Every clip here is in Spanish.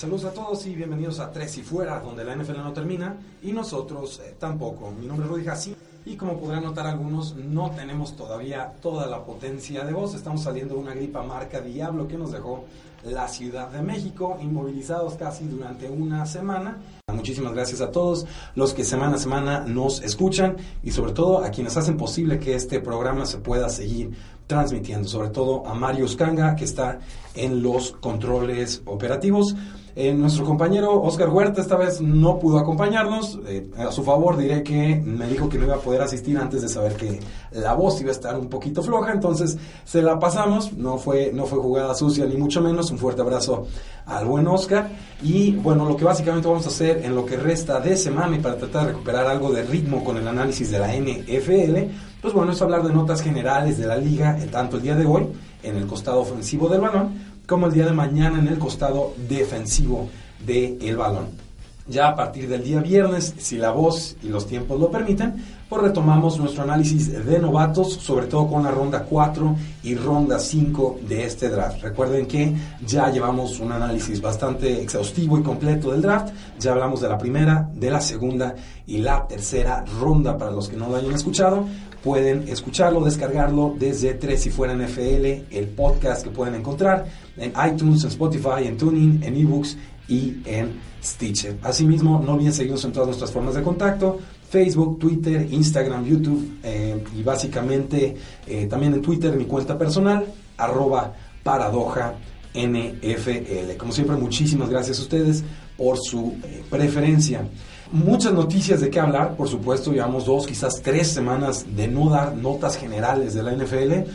Saludos a todos y bienvenidos a Tres y Fuera, donde la NFL no termina y nosotros eh, tampoco. Mi nombre es Rudy Jassi y como podrán notar algunos, no tenemos todavía toda la potencia de voz. Estamos saliendo de una gripa marca Diablo que nos dejó la Ciudad de México, inmovilizados casi durante una semana. Muchísimas gracias a todos los que semana a semana nos escuchan y sobre todo a quienes hacen posible que este programa se pueda seguir transmitiendo, sobre todo a Mario Scanga que está en los controles operativos. Eh, nuestro compañero Oscar Huerta esta vez no pudo acompañarnos. Eh, a su favor diré que me dijo que no iba a poder asistir antes de saber que la voz iba a estar un poquito floja, entonces se la pasamos. No fue, no fue jugada sucia ni mucho menos. Un fuerte abrazo al buen Oscar. Y bueno, lo que básicamente vamos a hacer en lo que resta de semana y para tratar de recuperar algo de ritmo con el análisis de la NFL, pues bueno, es hablar de notas generales de la liga, tanto el día de hoy en el costado ofensivo del balón como el día de mañana en el costado defensivo del balón. Ya a partir del día viernes, si la voz y los tiempos lo permiten, pues retomamos nuestro análisis de novatos, sobre todo con la ronda 4 y ronda 5 de este draft. Recuerden que ya llevamos un análisis bastante exhaustivo y completo del draft. Ya hablamos de la primera, de la segunda y la tercera ronda. Para los que no lo hayan escuchado, pueden escucharlo, descargarlo desde 3 y fuera NFL, el podcast que pueden encontrar en iTunes, en Spotify, en Tuning, en eBooks y en Stitcher. Asimismo, no olviden seguirnos en todas nuestras formas de contacto. Facebook, Twitter, Instagram, YouTube eh, y básicamente eh, también en Twitter mi cuenta personal, arroba paradoja NFL. Como siempre, muchísimas gracias a ustedes por su eh, preferencia. Muchas noticias de qué hablar, por supuesto, llevamos dos, quizás tres semanas de no dar notas generales de la NFL,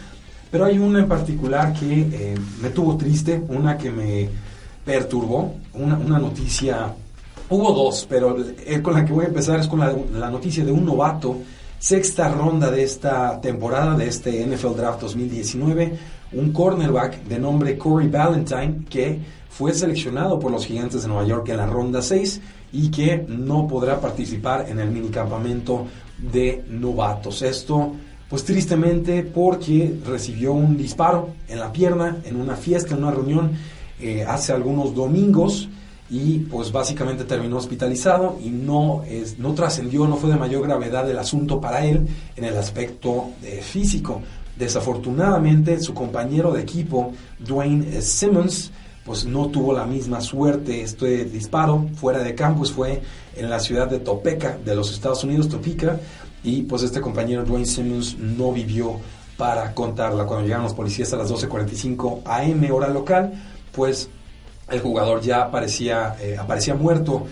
pero hay una en particular que me tuvo triste, una que me perturbó, una, una noticia Hubo dos, pero con la que voy a empezar es con la, la, noticia de un novato, sexta ronda de esta temporada, de este NFL Draft 2019, un cornerback de nombre Corey Valentine, que fue seleccionado por los Gigantes de Nueva York en la ronda 6 y que no podrá participar en el minicampamento de novatos. Esto, pues tristemente, porque recibió un disparo en la pierna en una fiesta, en una reunión eh, hace algunos domingos y pues básicamente terminó hospitalizado y no, es, no trascendió, no fue de mayor gravedad el asunto para él en el aspecto eh, físico. Desafortunadamente su compañero de equipo, Dwayne Simmons, pues no tuvo la misma suerte. Este disparo fuera de campus fue en la ciudad de Topeka, de los Estados Unidos, Topeka, y pues este compañero Dwayne Simmons no vivió para contarla. Cuando llegaron los policías a las 12.45 am hora local, pues el jugador ya aparecía, eh, aparecía muerto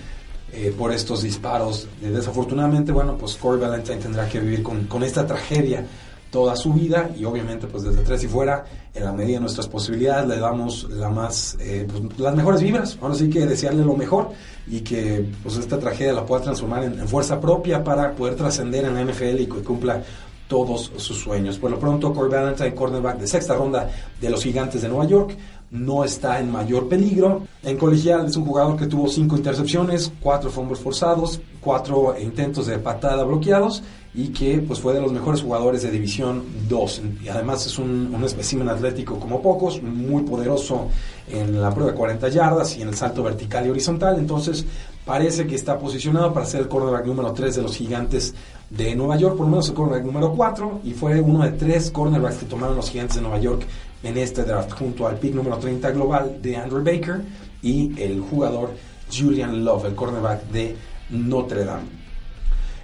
eh, por estos disparos. Eh, desafortunadamente, bueno, pues Corey Valentine tendrá que vivir con, con, esta tragedia toda su vida y obviamente pues desde tres y fuera, en la medida de nuestras posibilidades, le damos la más, pues, las mejores vibras. Ahora sí que desearle lo mejor y que pues esta tragedia la pueda transformar en, en fuerza propia para poder trascender en la NFL y que cumpla todos sus sueños. Por lo pronto, Corey Valentine, cornerback de sexta ronda de los Gigantes de Nueva York, no está en mayor peligro. En colegial es un jugador que tuvo cinco intercepciones, cuatro fumbles forzados, cuatro intentos de patada bloqueados y que pues fue de los mejores jugadores de División 2. Y además es un, un espécimen atlético como pocos, muy poderoso en la prueba de 40 yardas y en el salto vertical y horizontal. Entonces parece que está posicionado para ser el cornerback número 3 de los gigantes de Nueva York, por lo menos el cornerback número 4, y fue uno de tres cornerbacks que tomaron los gigantes de Nueva York en este draft, junto al pick número 30 global de Andrew Baker y el jugador Julian Love, el cornerback de Notre Dame.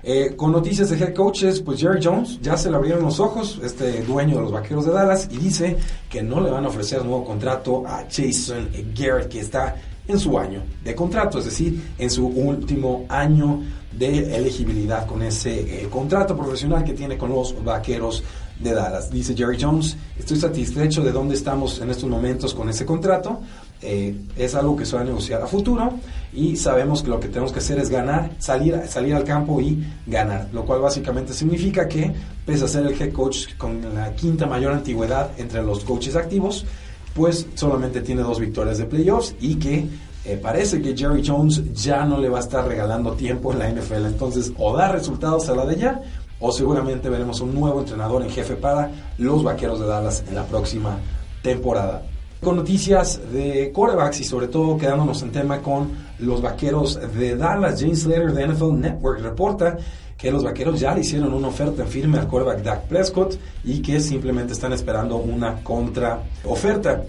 Eh, con noticias de head coaches, pues Jerry Jones ya se le abrieron los ojos, este dueño de los vaqueros de Dallas, y dice que no le van a ofrecer nuevo contrato a Jason Garrett, que está en su año de contrato, es decir, en su último año de elegibilidad con ese eh, contrato profesional que tiene con los Vaqueros de Dallas. Dice Jerry Jones, estoy satisfecho de dónde estamos en estos momentos con ese contrato. Eh, es algo que se va a negociar a futuro y sabemos que lo que tenemos que hacer es ganar, salir, salir al campo y ganar, lo cual básicamente significa que, pese a ser el head coach con la quinta mayor antigüedad entre los coaches activos, pues solamente tiene dos victorias de playoffs y que eh, parece que Jerry Jones ya no le va a estar regalando tiempo en la NFL. Entonces, o da resultados a la de ya, o seguramente veremos un nuevo entrenador en jefe para los Vaqueros de Dallas en la próxima temporada. Con noticias de quarterbacks y sobre todo quedándonos en tema con los Vaqueros de Dallas, James Slater de NFL Network reporta que los Vaqueros ya le hicieron una oferta firme al quarterback Dak Prescott y que simplemente están esperando una contraoferta.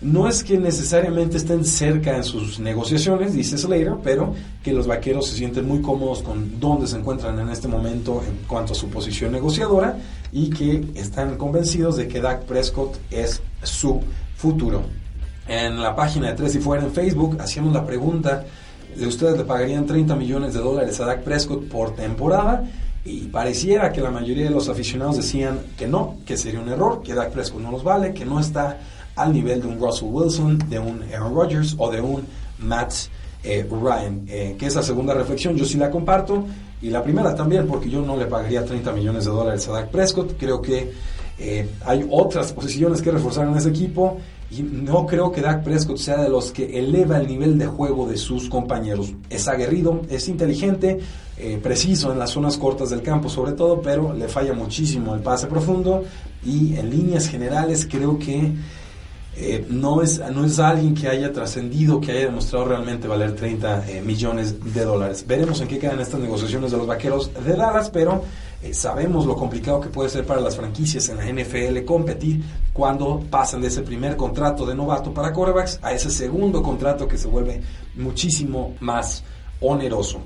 No es que necesariamente estén cerca en sus negociaciones, dice Slater, pero que los vaqueros se sienten muy cómodos con dónde se encuentran en este momento en cuanto a su posición negociadora y que están convencidos de que Dak Prescott es su futuro. En la página de Tres y Fuera en Facebook hacíamos la pregunta de ustedes le pagarían 30 millones de dólares a Dak Prescott por temporada y pareciera que la mayoría de los aficionados decían que no, que sería un error, que Dak Prescott no los vale, que no está al nivel de un Russell Wilson, de un Aaron Rodgers o de un Matt eh, Ryan. Eh, que esa segunda reflexión yo sí la comparto y la primera también porque yo no le pagaría 30 millones de dólares a Dak Prescott. Creo que eh, hay otras posiciones que reforzar en ese equipo y no creo que Dak Prescott sea de los que eleva el nivel de juego de sus compañeros. Es aguerrido, es inteligente, preciso en las zonas cortas del campo sobre todo, pero le falla muchísimo el pase profundo y en líneas generales creo que eh, no, es, no es alguien que haya trascendido, que haya demostrado realmente valer 30 eh, millones de dólares. Veremos en qué quedan estas negociaciones de los vaqueros de Dallas, pero eh, sabemos lo complicado que puede ser para las franquicias en la NFL competir cuando pasan de ese primer contrato de novato para quarterbacks a ese segundo contrato que se vuelve muchísimo más oneroso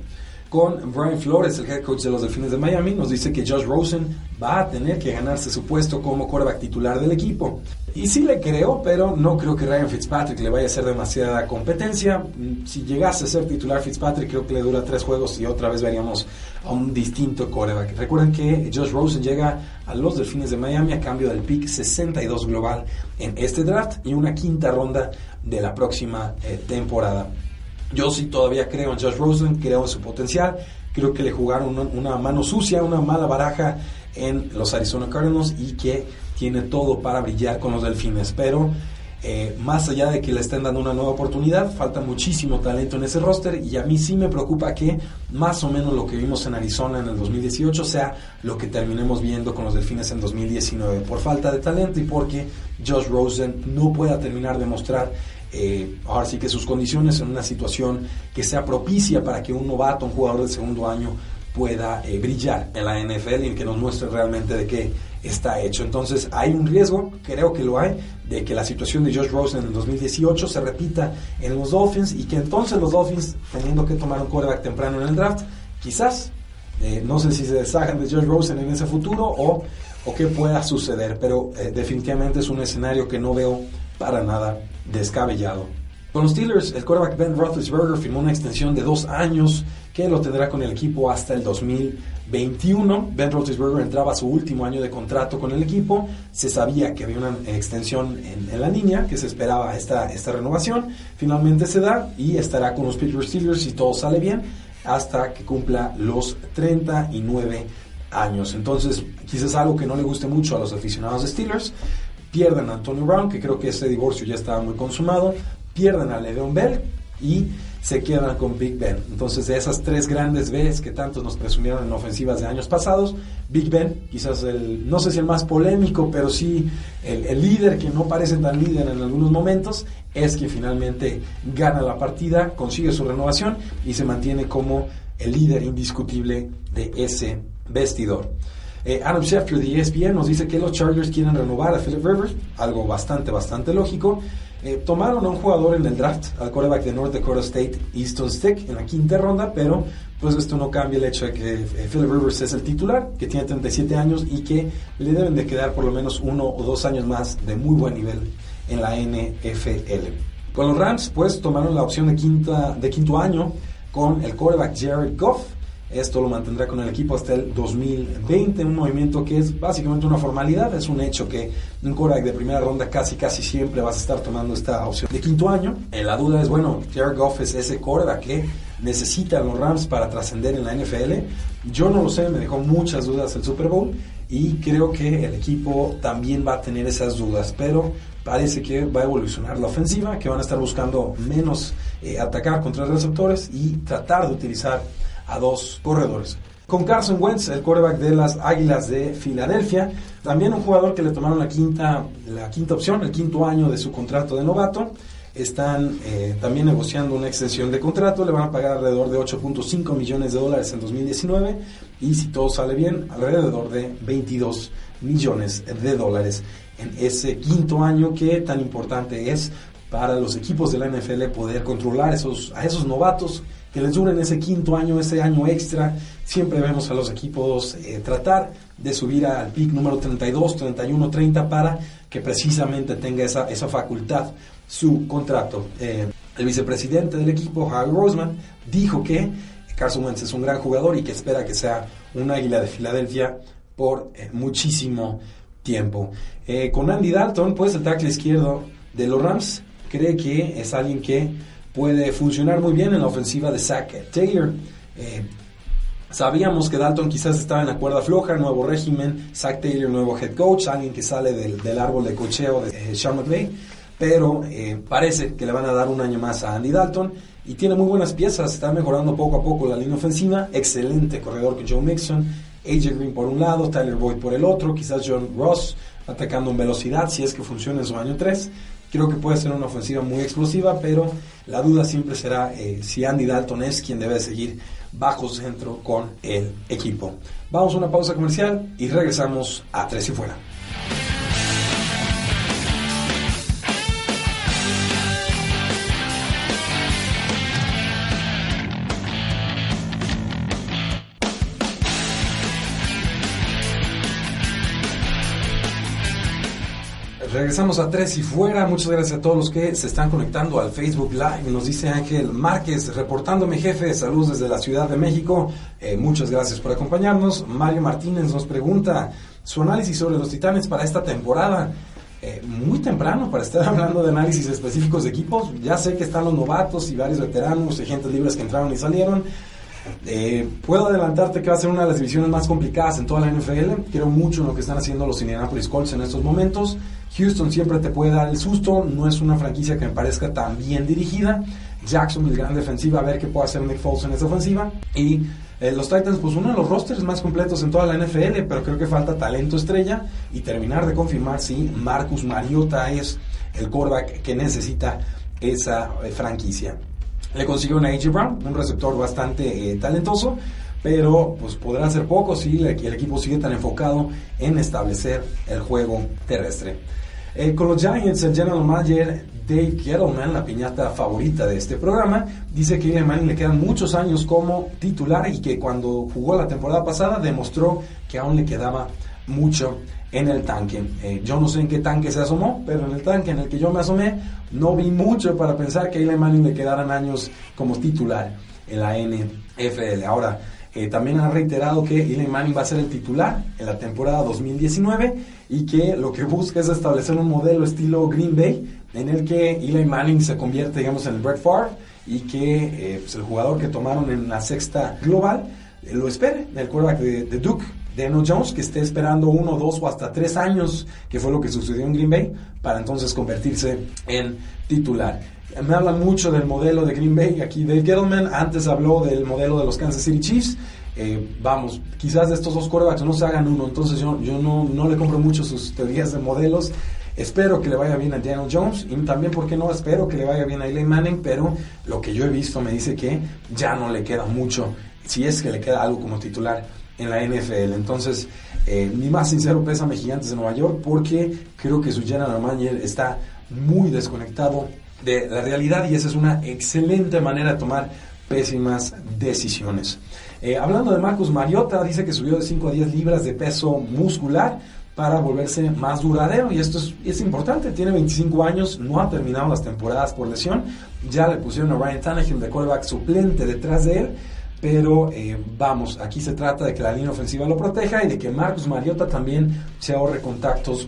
con Brian Flores, el head coach de los Delfines de Miami, nos dice que Josh Rosen va a tener que ganarse su puesto como quarterback titular del equipo. Y sí le creo, pero no creo que Ryan Fitzpatrick le vaya a hacer demasiada competencia. Mm, si llegase a ser titular Fitzpatrick, creo que le dura tres juegos y otra vez veríamos a un distinto quarterback. Recuerden que Josh Rosen llega a los Delfines de Miami a cambio del pick 62 global en este draft y una quinta ronda de la próxima eh, temporada. Yo sí todavía creo en Josh Rosen, creo en su potencial. Creo que le jugaron una, mano sucia, una mala baraja en los Arizona Cardinals y que tiene todo para brillar con los Delfines. Pero eh, más allá de que le estén dando una nueva oportunidad, falta muchísimo talento en ese roster y a mí sí me preocupa que más o menos lo que vimos en Arizona en el 2018 sea lo que terminemos viendo con los Delfines en 2019 por falta de talento y porque Josh Rosen no pueda terminar de mostrar eh, ahora sí que sus condiciones en una situación que sea propicia para que un novato, un jugador del segundo año, pueda eh, brillar en la NFL y que nos muestre realmente de qué está hecho. Entonces hay un riesgo, creo que lo hay, de que la situación de Josh Rosen en el 2018 se repita en los Dolphins y que entonces los Dolphins, teniendo que tomar un quarterback temprano en el draft, quizás, eh, no sé si se deshagan de Josh Rosen en ese futuro o, o qué pueda suceder, pero definitivamente es un escenario que no veo para nada descabellado. Con los Steelers, el quarterback Ben Roethlisberger firmó una extensión de dos años que lo tendrá con el equipo hasta el 2021. Ben Roethlisberger entraba a su último año de contrato con el equipo. Se sabía que había una extensión en, la línea, que se esperaba esta, esta renovación. Finalmente se da y estará con los Pittsburgh Steelers si todo sale bien hasta que cumpla los 39 años. Entonces, quizás algo que no le guste mucho a los aficionados de Steelers, pierden a Antonio Brown, que creo que ese divorcio ya estaba muy consumado, pierden a Le'Veon Bell y se quedan con Big Ben. Entonces, de esas tres grandes Bs que tantos nos presumieron en ofensivas de años pasados, Big Ben, quizás el, no sé si el más polémico, pero sí el, líder que no parece tan líder en algunos momentos, es quien finalmente gana la partida, consigue su renovación y se mantiene como el líder indiscutible de ese vestidor. Eh, Adam Schefter de ESPN nos dice que los Chargers quieren renovar a Philip Rivers, algo bastante, bastante lógico. Eh, tomaron a un jugador en el draft, al quarterback de North Dakota State, Easton Stick, en la quinta ronda, pero pues esto no cambia el hecho de que eh, Philip Rivers es el titular, que tiene 37 años y que le deben de quedar por lo menos uno o dos años más de muy buen nivel en la NFL. Con los Rams, pues tomaron la opción de, quinta, de quinto año con el quarterback Jared Goff Esto lo mantendrá con el equipo hasta el 2020, un movimiento que es básicamente una formalidad, es un hecho que un quarterback de primera ronda casi casi siempre vas a estar tomando esta opción de quinto año. Eh, la duda es, bueno, Jared Goff es ese quarterback que necesitan los Rams para trascender en la NFL. Yo no lo sé, me dejó muchas dudas el Super Bowl y creo que el equipo también va a tener esas dudas, pero parece que va a evolucionar la ofensiva, que van a estar buscando menos eh, atacar contra los receptores y tratar de utilizar a dos corredores. Con Carson Wentz, el quarterback de las Águilas de Filadelfia, también un jugador que le tomaron la quinta, la quinta opción, el quinto año de su contrato de novato. Están eh, también negociando una extensión de contrato, le van a pagar alrededor de 8.5 millones de dólares en 2019 y si todo sale bien, alrededor de 22 millones de dólares en ese quinto año que tan importante es para los equipos de la NFL poder controlar esos, a esos novatos que les duren ese quinto año, ese año extra. Siempre vemos a los equipos eh, tratar de subir al pick número 32, 31, 30 para que precisamente tenga esa, esa facultad su contrato. Eh, el vicepresidente del equipo, Harry Roseman, dijo que Carson Wentz es un gran jugador y que espera que sea un águila de Filadelfia por eh, muchísimo tiempo. con Andy Dalton, pues el tackle izquierdo de los Rams, cree que es alguien que puede funcionar muy bien en la ofensiva de Zach Taylor. Eh, sabíamos que Dalton quizás estaba en la cuerda floja, nuevo régimen, Zach Taylor, nuevo head coach, alguien que sale del, árbol de cocheo de eh, Sean McVay, pero eh, parece que le van a dar un año más a Andy Dalton y tiene muy buenas piezas, está mejorando poco a poco la línea ofensiva, excelente corredor con Joe Mixon, AJ Green por un lado, Tyler Boyd por el otro, quizás John Ross atacando en velocidad si es que funciona en su año 3. Creo que puede ser una ofensiva muy explosiva, pero la duda siempre será eh, si Andy Dalton es quien debe seguir bajo centro con el equipo. Vamos a una pausa comercial y regresamos a Tres y Fuera. Regresamos a Tres y Fuera. Muchas gracias a todos los que se están conectando al Facebook Live. Nos dice Ángel Márquez, reportándome jefe. Saludos desde la Ciudad de México. Eh, muchas gracias por acompañarnos. Mario Martínez nos pregunta su análisis sobre los Titanes para esta temporada. Eh, muy temprano para estar hablando de análisis específicos de equipos. Ya sé que están los novatos y varios veteranos y gente libres que entraron y salieron. Eh, puedo adelantarte que va a ser una de las divisiones más complicadas en toda la NFL. Quiero mucho en lo que están haciendo los Indianapolis Colts en estos momentos. Houston siempre te puede dar el susto. No es una franquicia que me parezca tan bien dirigida. Jackson, el gran defensiva, a ver qué puede hacer Nick Foles en esa ofensiva. Y eh, los Titans, pues uno de los rosters más completos en toda la NFL, pero creo que falta talento estrella y terminar de confirmar si Marcus Mariota es el quarterback que necesita esa eh, franquicia. Le consiguió a AJ Brown, un receptor bastante eh, talentoso, pero pues podrá ser poco si el, equipo sigue tan enfocado en establecer el juego terrestre. Eh, con los Giants, el general manager Dave Gettleman, la piñata favorita de este programa, dice que a Manning le quedan muchos años como titular y que cuando jugó la temporada pasada demostró que aún le quedaba mucho en el tanque. Eh, yo no sé en qué tanque se asomó, pero en el tanque en el que yo me asomé no vi mucho para pensar que a Eli Manning le quedaran años como titular en la NFL. Ahora, eh, también ha reiterado que Eli Manning va a ser el titular en la temporada 2019 y que lo que busca es establecer un modelo estilo Green Bay en el que Eli Manning se convierte, digamos, en el Brett Favre y que eh, pues, el jugador que tomaron en la sexta global lo espere, el quarterback de, de Duke Daniel Jones, que esté esperando uno, dos o hasta tres años, que fue lo que sucedió en Green Bay, para entonces convertirse en titular. Me hablan mucho del modelo de Green Bay, aquí Dave Gettleman, antes habló del modelo de los Kansas City Chiefs. Eh, vamos, quizás de estos dos quarterbacks no se hagan uno, entonces yo, yo no, no le compro mucho sus teorías de modelos. Espero que le vaya bien a Daniel Jones y también, ¿por qué no? Espero que le vaya bien a Eli Manning, pero lo que yo he visto me dice que ya no le queda mucho, si es que le queda algo como titular en la NFL. Entonces, eh, mi más sincero pésame Gigantes de Nueva York porque creo que su general manager está muy desconectado de la realidad y esa es una excelente manera de tomar pésimas decisiones. Eh, hablando de Marcus Mariota, dice que subió de 5 a 10 libras de peso muscular para volverse más duradero y esto es, es, importante, tiene 25 años, no ha terminado las temporadas por lesión, ya le pusieron a Ryan Tannehill de quarterback suplente detrás de él pero eh, vamos, aquí se trata de que la línea ofensiva lo proteja y de que Marcus Mariota también se ahorre contactos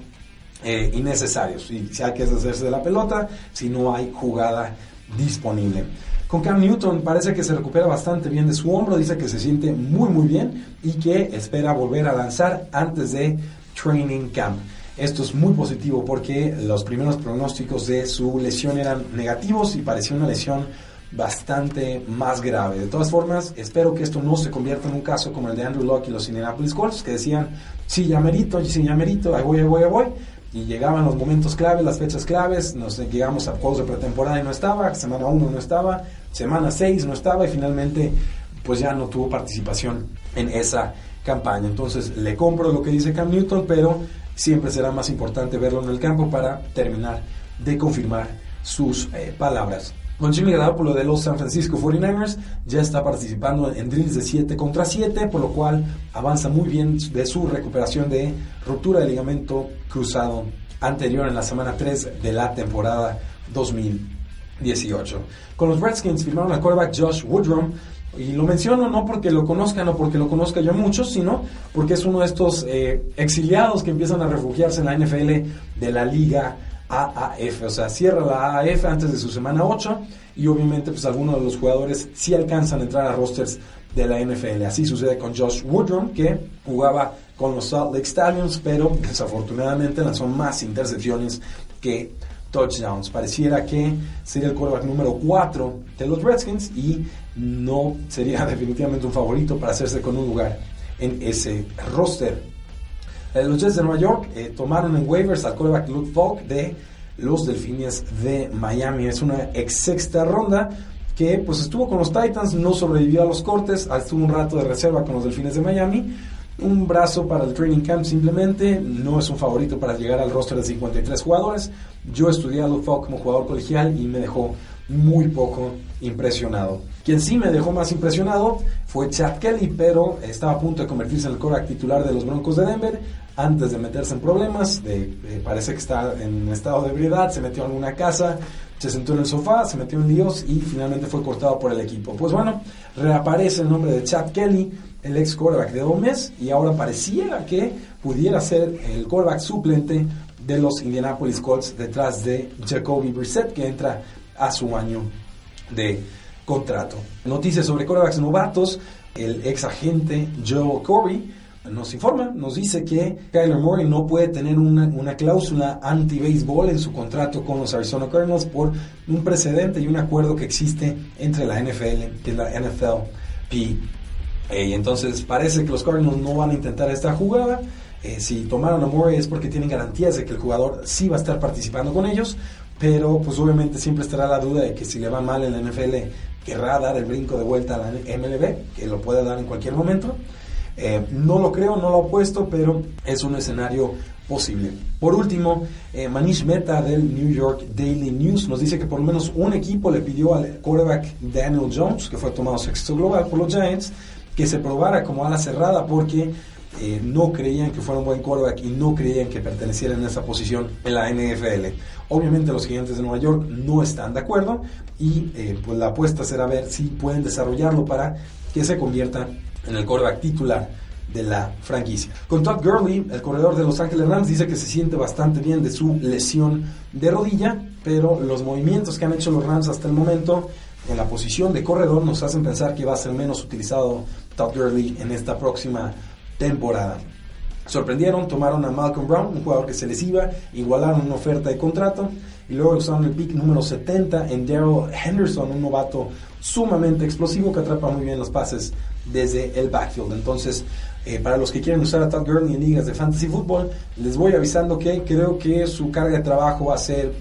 eh, innecesarios. Y si hay que deshacerse de la pelota, si no hay jugada disponible. Con Cam Newton parece que se recupera bastante bien de su hombro, dice que se siente muy muy bien y que espera volver a lanzar antes de Training Camp. Esto es muy positivo porque los primeros pronósticos de su lesión eran negativos y parecía una lesión bastante más grave. De todas formas, espero que esto no se convierta en un caso como el de Andrew Locke y los Indianapolis Colts, que decían, sí, ya merito, sí, ya merito, ahí voy, ahí voy, ahí voy, y llegaban los momentos claves, las fechas claves, nos llegamos a juegos de pretemporada y no estaba, semana 1 no estaba, semana 6 no estaba y finalmente pues ya no tuvo participación en esa campaña. Entonces le compro lo que dice Cam Newton, pero siempre será más importante verlo en el campo para terminar de confirmar sus eh, palabras. Con Jimmy Garoppolo de los San Francisco 49ers ya está participando en drills de 7 contra 7, por lo cual avanza muy bien de su recuperación de ruptura de ligamento cruzado anterior en la semana 3 de la temporada 2018. Con los Redskins firmaron al quarterback Josh Woodrum, y lo menciono no porque lo conozcan o porque lo conozca yo mucho, sino porque es uno de estos eh, exiliados que empiezan a refugiarse en la NFL de la liga AAF, o sea, cierra la AAF antes de su semana 8 y obviamente pues algunos de los jugadores sí alcanzan a entrar a rosters de la NFL. Así sucede con Josh Woodrum, que jugaba con los Salt Lake Stallions, pero desafortunadamente lanzó más intercepciones que touchdowns. Pareciera que sería el quarterback número 4 de los Redskins y no sería definitivamente un favorito para hacerse con un lugar en ese roster. Eh, los Jets de Nueva York eh, tomaron en waivers al quarterback Luke Falk de los Delfines de Miami. Es una ex sexta ronda que pues estuvo con los Titans, no sobrevivió a los cortes, estuvo un rato de reserva con los Delfines de Miami. Un brazo para el training camp simplemente, no es un favorito para llegar al roster de 53 jugadores. Yo estudié a Luke Falk como jugador colegial y me dejó muy poco impresionado. Quien sí me dejó más impresionado fue Chad Kelly, pero estaba a punto de convertirse en el quarterback titular de los Broncos de Denver antes de meterse en problemas, parece que está en estado de ebriedad, se metió en una casa, se sentó en el sofá, se metió en líos y finalmente fue cortado por el equipo. Pues bueno, reaparece el nombre de Chad Kelly, el ex quarterback de Gómez, y ahora pareciera que pudiera ser el quarterback suplente de los Indianapolis Colts detrás de Jacoby Brissett, que entra a su año de contrato. Noticias sobre quarterbacks novatos, el ex agente Joe Corey nos informa, nos dice que Kyler Murray no puede tener una, cláusula anti-béisbol en su contrato con los Arizona Cardinals por un precedente y un acuerdo que existe entre la NFL y la NFLP. Y entonces parece que los Cardinals no van a intentar esta jugada. Eh, si tomaron a Murray es porque tienen garantías de que el jugador sí va a estar participando con ellos, pero pues obviamente siempre estará la duda de que si le va mal en la NFL querrá dar el brinco de vuelta a la MLB, que lo puede dar en cualquier momento. Eh, no lo creo, no lo apuesto, pero es un escenario posible. Por último, eh, Manish Mehta del New York Daily News nos dice que por lo menos un equipo le pidió al quarterback Daniel Jones, que fue tomado sexto global por los Giants, que se probara como ala cerrada porque eh, no creían que fuera un buen quarterback y no creían que perteneciera en esa posición en la NFL. Obviamente los gigantes de Nueva York no están de acuerdo y pues la apuesta será ver si pueden desarrollarlo para que se convierta en el quarterback titular de la franquicia. Con Todd Gurley, el corredor de Los Ángeles Rams, dice que se siente bastante bien de su lesión de rodilla, pero los movimientos que han hecho los Rams hasta el momento en la posición de corredor nos hacen pensar que va a ser menos utilizado Todd Gurley en esta próxima temporada. Sorprendieron, tomaron a Malcolm Brown, un jugador que se les iba, igualaron una oferta de contrato y luego usaron el pick número 70 en Daryl Henderson, un novato sumamente explosivo que atrapa muy bien los pases desde el backfield. Entonces, eh, para los que quieren usar a Todd Gurley en ligas de fantasy football, les voy avisando que creo que su carga de trabajo va a ser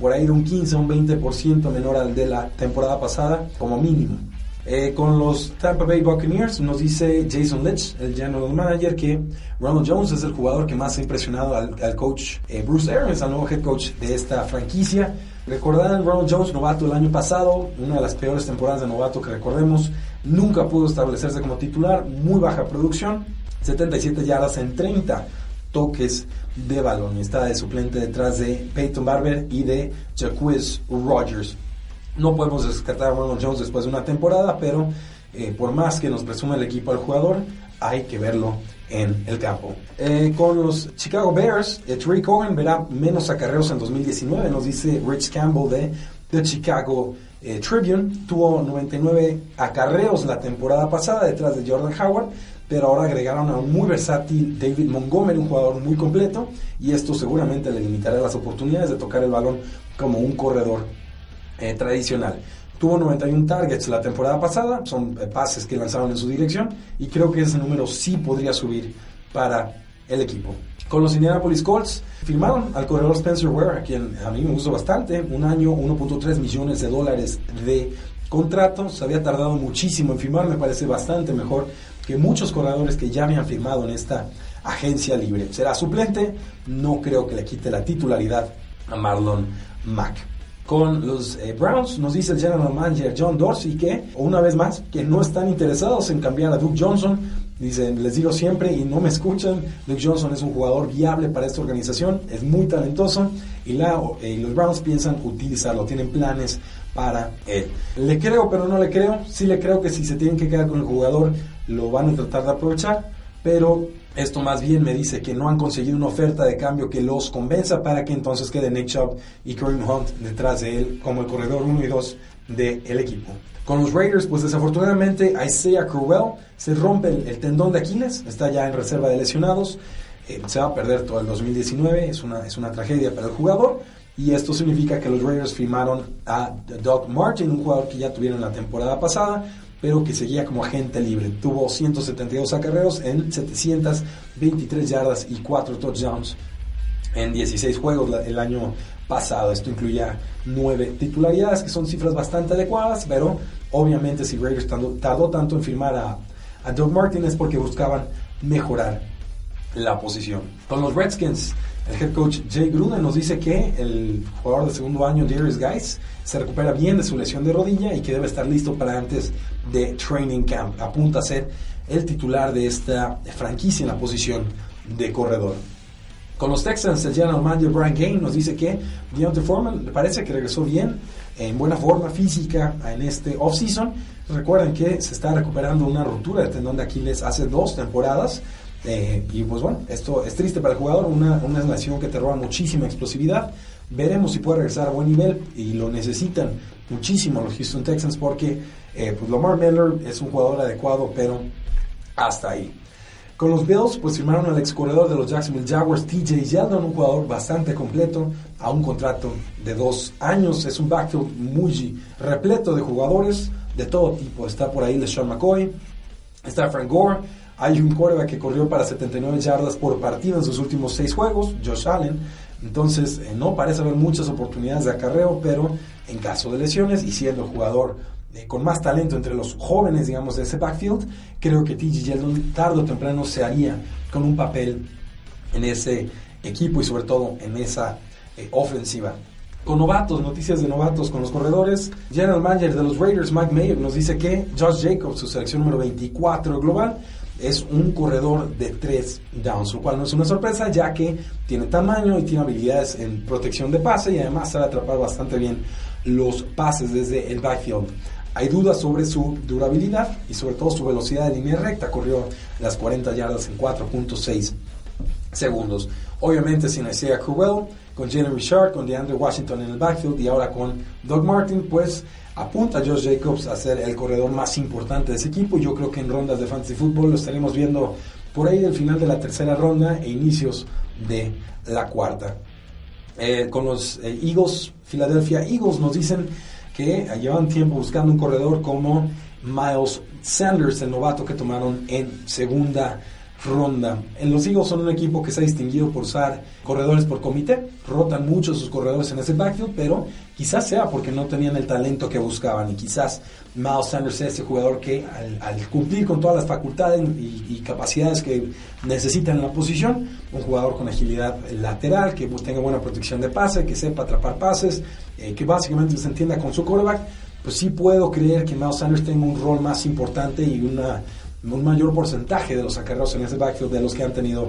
por ahí de un 15 o un 20% menor al de la temporada pasada, como mínimo. Eh, con los Tampa Bay Buccaneers nos dice Jason Litch, el general manager, que Ronald Jones es el jugador que más ha impresionado al, coach eh, Bruce Arians, al nuevo head coach de esta franquicia. Recordarán Ronald Jones, novato el año pasado, una de las peores temporadas de novato que recordemos, nunca pudo establecerse como titular, muy baja producción, 77 yardas en 30 toques de balón. Está de suplente detrás de Peyton Barber y de Jacquizz Rogers. No podemos descartar a Ronald Jones después de una temporada, pero eh, por más que nos presume el equipo al jugador, hay que verlo en el campo. Eh, con los Chicago Bears, eh, Trey Cohen verá menos acarreos en 2019, nos dice Rich Campbell de Chicago eh, Tribune. Tuvo 99 acarreos la temporada pasada detrás de Jordan Howard, pero ahora agregaron a un muy versátil David Montgomery, un jugador muy completo, y esto seguramente le limitará las oportunidades de tocar el balón como un corredor tradicional. Tuvo 91 targets la temporada pasada, son eh, pases que lanzaron en su dirección y creo que ese número sí podría subir para el equipo. Con los Indianapolis Colts firmaron al corredor Spencer Ware, a quien a mí me gustó bastante, un año 1.3 millones de dólares de contrato, se había tardado muchísimo en firmar, me parece bastante mejor que muchos corredores que ya habían firmado en esta agencia libre. Será suplente, no creo que le quite la titularidad a Marlon Mack con los eh, Browns. Nos dice el general manager John Dorsey que, una vez más, que no están interesados en cambiar a Duke Johnson. Dicen, les digo siempre y no me escuchan, Duke Johnson es un jugador viable para esta organización, es muy talentoso y, la, eh, los Browns piensan utilizarlo, tienen planes para él. Le creo, pero no le creo. Sí le creo que si se tienen que quedar con el jugador, lo van a tratar de aprovechar, pero esto más bien me dice que no han conseguido una oferta de cambio que los convenza para que entonces quede Nick Chubb y Kareem Hunt detrás de él como el corredor 1 y 2 del equipo. Con los Raiders, pues desafortunadamente Isaiah Crowell se rompe el, tendón de Aquiles, está ya en reserva de lesionados, eh, se va a perder todo el 2019, es una, es una tragedia para el jugador. Y esto significa que los Raiders firmaron a Doug Martin, un jugador que ya tuvieron la temporada pasada, pero que seguía como agente libre. Tuvo 172 acarreos en 723 yardas y 4 touchdowns en 16 juegos el año pasado. Esto incluía 9 titularidades, que son cifras bastante adecuadas, pero obviamente si Raiders tardó, tanto en firmar a, a Doug Martin es porque buscaban mejorar la posición. Con los Redskins, el head coach Jay Gruden nos dice que el jugador de segundo año, Darius Guys, se recupera bien de su lesión de rodilla y que debe estar listo para antes de training camp. Apunta a ser el titular de esta franquicia en la posición de corredor. Con los Texans, el general manager Brian Kane nos dice que Deontay Foreman le parece que regresó bien, en buena forma física en este offseason. Recuerden que se está recuperando una ruptura de tendón de Aquiles hace dos temporadas eh, y pues bueno, esto es triste para el jugador, una, una nación que te roba muchísima explosividad. Veremos si puede regresar a buen nivel y lo necesitan muchísimo los Houston Texans porque eh, pues Lamar Miller es un jugador adecuado, pero hasta ahí. Con los Bills, pues firmaron al ex corredor de los Jacksonville Jaguars, TJ Yeldon, un jugador bastante completo, a un contrato de dos años. Es un backfield muy repleto de jugadores de todo tipo. Está por ahí LeSean McCoy, está Frank Gore, hay un quarterback que corrió para 79 yardas por partido en sus últimos seis juegos, Josh Allen. Entonces, eh, no parece haber muchas oportunidades de acarreo, pero en caso de lesiones y siendo el jugador eh, con más talento entre los jóvenes, digamos, de ese backfield, creo que TG Yeldon tarde o temprano se haría con un papel en ese equipo y sobre todo en esa eh, ofensiva. Con novatos, noticias de novatos con los corredores. General Manager de los Raiders, Mike Mayer, nos dice que Josh Jacobs, su selección número 24 global, es un corredor de tres downs, lo cual no es una sorpresa ya que tiene tamaño y tiene habilidades en protección de pase y además sabe atrapar bastante bien los pases desde el backfield. Hay dudas sobre su durabilidad y sobre todo su velocidad de línea recta. Corrió las 40 yardas en 4.6 segundos. Obviamente sin Isaiah Crowell, con Jalen Richard, con DeAndre Washington en el backfield y ahora con Doug Martin, pues apunta a Josh Jacobs a ser el corredor más importante de ese equipo. Yo creo que en rondas de fantasy fútbol lo estaremos viendo por ahí del final de la tercera ronda e inicios de la cuarta. Eh, con los eh, Eagles, Philadelphia Eagles nos dicen que llevan tiempo buscando un corredor como Miles Sanders, el novato que tomaron en segunda ronda. En los Eagles son un equipo que se ha distinguido por usar corredores por comité, rotan mucho sus corredores en ese backfield, pero quizás sea porque no tenían el talento que buscaban y quizás Miles Sanders sea ese jugador que al, cumplir con todas las facultades y, capacidades que necesitan en la posición, un jugador con agilidad lateral, que tenga buena protección de pase, que sepa atrapar pases, eh, que básicamente se entienda con su quarterback, pues sí puedo creer que Miles Sanders tenga un rol más importante y una un mayor porcentaje de los acarreos en ese backfield de los que han tenido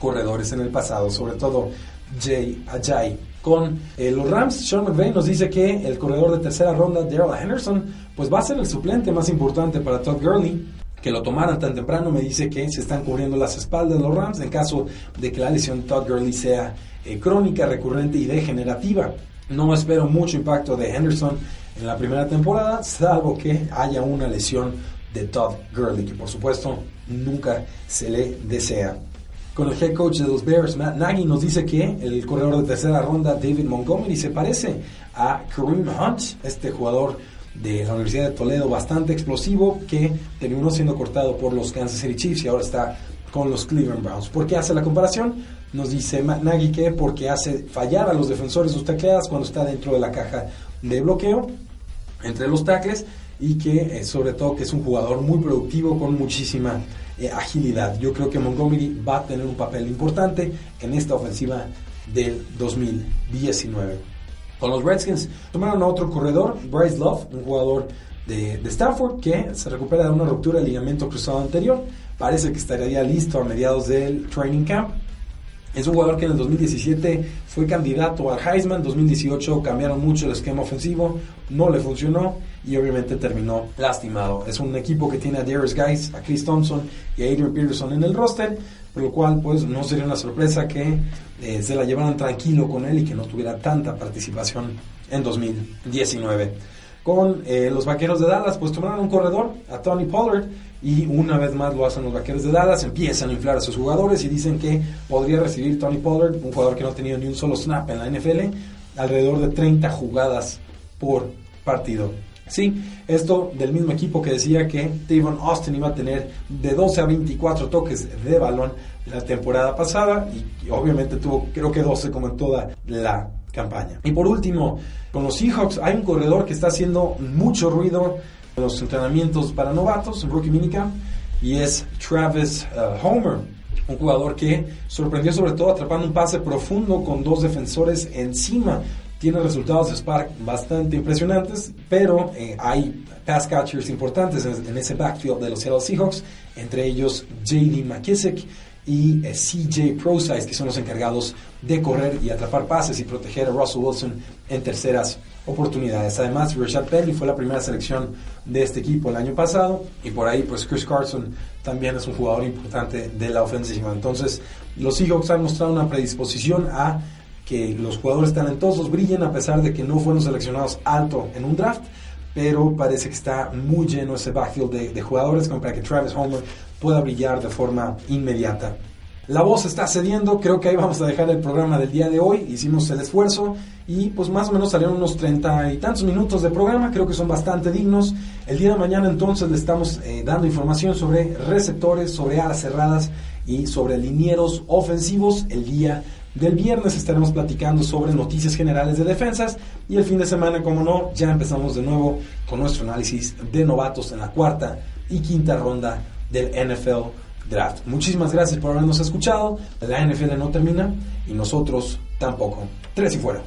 corredores en el pasado, sobre todo Jay Ajayi. Con eh, los Rams, Sean McVay nos dice que el corredor de tercera ronda, Daryl Henderson, pues va a ser el suplente más importante para Todd Gurley que lo tomaran tan temprano me dice que se están cubriendo las espaldas los Rams en caso de que la lesión de Todd Gurley sea eh, crónica, recurrente y degenerativa. No espero mucho impacto de Henderson en la primera temporada, salvo que haya una lesión de Todd Gurley, que por supuesto nunca se le desea. Con el head coach de los Bears, Matt Nagy, nos dice que el corredor de tercera ronda, David Montgomery, se parece a Kareem Hunt, este jugador de la Universidad de Toledo, bastante explosivo, que terminó siendo cortado por los Kansas City Chiefs y ahora está con los Cleveland Browns. ¿Por qué hace la comparación? Nos dice Matt Nagy que porque hace fallar a los defensores sus tacleadas cuando está dentro de la caja de bloqueo entre los tackles y que eh, sobre todo que es un jugador muy productivo con muchísima eh, agilidad. Yo creo que Montgomery va a tener un papel importante en esta ofensiva del 2019. Con los Redskins tomaron a otro corredor, Bryce Love, un jugador de, de, Stanford que se recupera de una ruptura del ligamento cruzado anterior. Parece que estaría listo a mediados del training camp. Es un jugador que en el 2017 fue candidato al Heisman, 2018 cambiaron mucho el esquema ofensivo, no le funcionó y obviamente terminó lastimado. Es un equipo que tiene a Darius Guys, a Chris Thompson y a Adrian Peterson en el roster, por lo cual pues no sería una sorpresa que eh, se la llevaran tranquilo con él y que no tuviera tanta participación en 2019. Con eh, los Vaqueros de Dallas, pues tomaron un corredor, a Tony Pollard, y una vez más lo hacen los Vaqueros de Dallas, empiezan a inflar a sus jugadores y dicen que podría recibir Tony Pollard, un jugador que no ha tenido ni un solo snap en la NFL, alrededor de 30 jugadas por partido. Sí, esto del mismo equipo que decía que Tavon Austin iba a tener de 12 a 24 toques de balón la temporada pasada y, obviamente tuvo creo que 12 como en toda la campaña. Y por último, con los Seahawks hay un corredor que está haciendo mucho ruido en los entrenamientos para novatos, en Rookie Minicamp, y es Travis uh, Homer, un jugador que sorprendió sobre todo atrapando un pase profundo con dos defensores encima tiene resultados de Spark bastante impresionantes, pero eh, hay pass catchers importantes en, ese backfield de los Seattle Seahawks, entre ellos JD McKissick y eh, CJ Prosize, que son los encargados de correr y atrapar pases y proteger a Russell Wilson en terceras oportunidades. Además, Rashad Penny fue la primera selección de este equipo el año pasado y por ahí pues Chris Carson también es un jugador importante de la ofensiva. Entonces, los Seahawks han mostrado una predisposición a que los jugadores talentosos brillen a pesar de que no fueron seleccionados alto en un draft, pero parece que está muy lleno ese backfield de, jugadores como para que Travis Homer pueda brillar de forma inmediata. La voz está cediendo, creo que ahí vamos a dejar el programa del día de hoy, hicimos el esfuerzo y pues más o menos salieron unos treinta y tantos minutos de programa, creo que son bastante dignos. El día de mañana entonces le estamos eh, dando información sobre receptores, sobre alas cerradas y sobre linieros ofensivos el día del viernes estaremos platicando sobre noticias generales de defensas y el fin de semana, como no, ya empezamos de nuevo con nuestro análisis de novatos en la cuarta y quinta ronda del NFL Draft. Muchísimas gracias por habernos escuchado. La NFL no termina y nosotros tampoco. Tres y fuera.